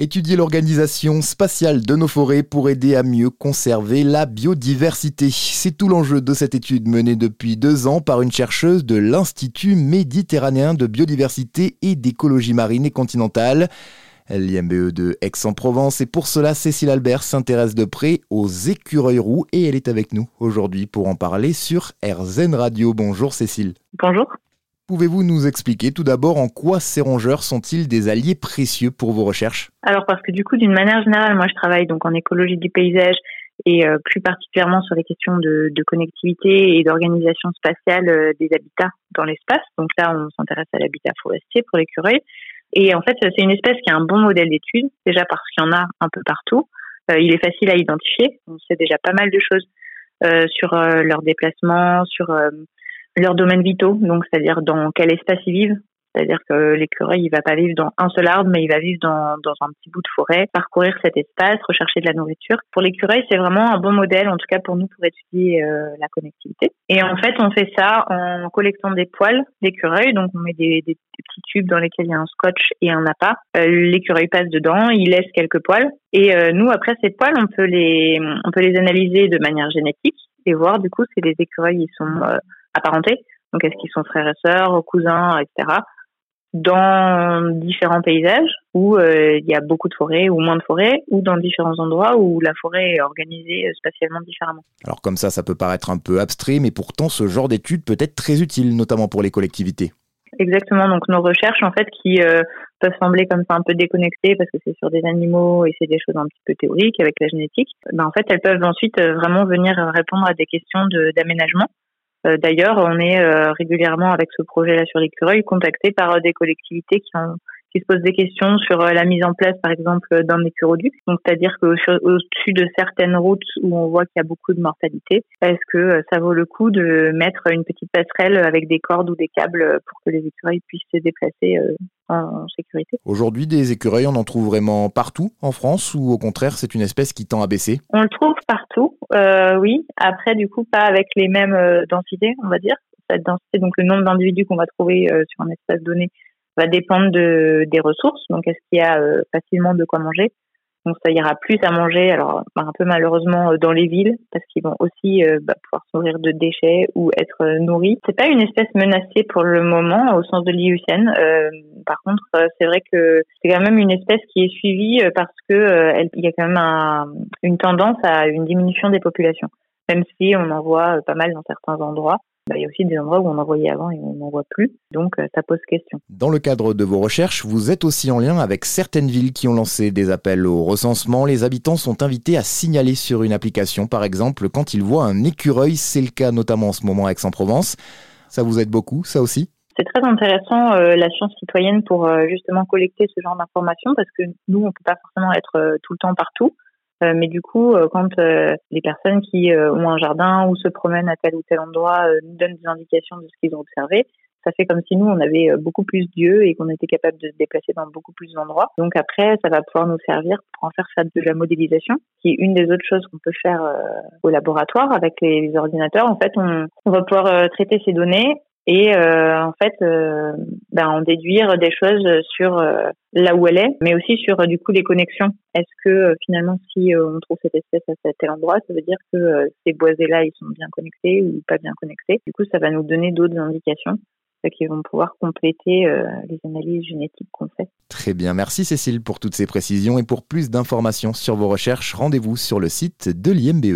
Étudier l'organisation spatiale de nos forêts pour aider à mieux conserver la biodiversité. C'est tout l'enjeu de cette étude menée depuis deux ans par une chercheuse de l'Institut méditerranéen de biodiversité et d'écologie marine et continentale. L'IMBE de Aix-en-Provence et pour cela Cécile Albert s'intéresse de près aux écureuils roux et elle est avec nous aujourd'hui pour en parler sur RZN Radio. Bonjour Cécile. Bonjour. Pouvez-vous nous expliquer tout d'abord en quoi ces rongeurs sont-ils des alliés précieux pour vos recherches? Alors parce que du coup, d'une manière générale, moi je travaille donc en écologie du paysage et euh, plus particulièrement sur les questions de, connectivité et d'organisation spatiale euh, des habitats dans l'espace. Donc là, on s'intéresse à l'habitat forestier pour l'écureuil. Et en fait, c'est une espèce qui a un bon modèle d'étude, déjà parce qu'il y en a un peu partout. Euh, il est facile à identifier. On sait déjà pas mal de choses sur leurs déplacements, sur leurs domaines vitaux, donc c'est-à-dire dans quel espace ils vivent. C'est-à-dire que l'écureuil, il va pas vivre dans un seul arbre, mais il va vivre dans, dans un petit bout de forêt, parcourir cet espace, rechercher de la nourriture. Pour l'écureuil, c'est vraiment un bon modèle, en tout cas pour nous, pour étudier euh, la connectivité. Et en fait, on fait ça en collectant des poils d'écureuil. Donc, on met des, des, petits tubes dans lesquels il y a un scotch et un appât. Euh, l'écureuil passe dedans, il laisse quelques poils. Et euh, nous, après ces poils, on peut les, on peut les analyser de manière génétique et voir du coup si les écureuils ils sont apparentés. Donc, est-ce qu'ils sont frères et sœurs, cousins, etc. Dans différents paysages où euh, il y a beaucoup de forêts ou moins de forêts, ou dans différents endroits où la forêt est organisée spatialement différemment. Alors comme ça, ça peut paraître un peu abstrait, mais pourtant ce genre d'études peut être très utile, notamment pour les collectivités. Exactement. Donc nos recherches, en fait, qui euh, peuvent sembler comme ça un peu déconnectées parce que c'est sur des animaux et c'est des choses un petit peu théoriques avec la génétique, ben, en fait, elles peuvent ensuite euh, vraiment venir répondre à des questions d'aménagement euh, d'ailleurs, on est euh, régulièrement avec ce projet-là sur l'écureuil contacté par euh, des collectivités qui ont qui se posent des questions sur la mise en place, par exemple, d'un écuroduc. Donc, c'est-à-dire qu'au-dessus de certaines routes où on voit qu'il y a beaucoup de mortalité, est-ce que ça vaut le coup de mettre une petite passerelle avec des cordes ou des câbles pour que les écureuils puissent se déplacer en sécurité? Aujourd'hui, des écureuils, on en trouve vraiment partout en France ou au contraire, c'est une espèce qui tend à baisser? On le trouve partout, euh, oui. Après, du coup, pas avec les mêmes euh, densités, on va dire. Cette densité, donc le nombre d'individus qu'on va trouver euh, sur un espace donné va dépendre de, des ressources. Donc, est-ce qu'il y a facilement de quoi manger? Donc ça ira plus à manger, alors un peu malheureusement euh, dans les villes, parce qu'ils vont aussi euh, bah, pouvoir se nourrir de déchets ou être euh, nourris. C'est pas une espèce menacée pour le moment au sens de l'IUCN. par contre, c'est vrai que c'est quand même une espèce qui est suivie parce que il y a quand même une tendance à une diminution des populations, même si on en voit pas mal dans certains endroits. Bah, il y a aussi des endroits où on en voyait avant et on n'en voit plus. Donc, euh, ça pose question. Dans le cadre de vos recherches, vous êtes aussi en lien avec certaines villes qui ont lancé des appels au recensement. Les habitants sont invités à signaler sur une application, par exemple, quand ils voient un écureuil. C'est le cas notamment en ce moment à Aix-en-Provence. Ça vous aide beaucoup, ça aussi? C'est très intéressant euh, la science citoyenne pour euh, justement collecter ce genre d'informations parce que nous on peut pas forcément être tout le temps partout euh, mais du coup, euh, quand euh, les personnes qui ont un jardin ou se promènent à tel ou tel endroit nous donnent des indications de ce qu'ils ont observé, ça fait comme si nous, on avait beaucoup plus d'yeux et qu'on était capable de se déplacer dans beaucoup plus d'endroits. Donc après, ça va pouvoir nous servir pour en faire de la modélisation, qui est une des autres choses qu'on peut faire au laboratoire avec les ordinateurs. En fait, on va pouvoir traiter ces données et euh, en fait euh, ben, en déduire des choses sur euh, là où elle est, mais aussi sur du coup les connexions. Est-ce que finalement si on trouve cette espèce à tel endroit, ça veut dire que ces boisés-là ils sont bien connectés ou pas bien connectés? Du coup, ça va nous donner d'autres indications qui vont pouvoir compléter les analyses génétiques qu'on fait. Très bien, merci Cécile pour toutes ces précisions et pour plus d'informations sur vos recherches, rendez-vous sur le site de l'IMBE.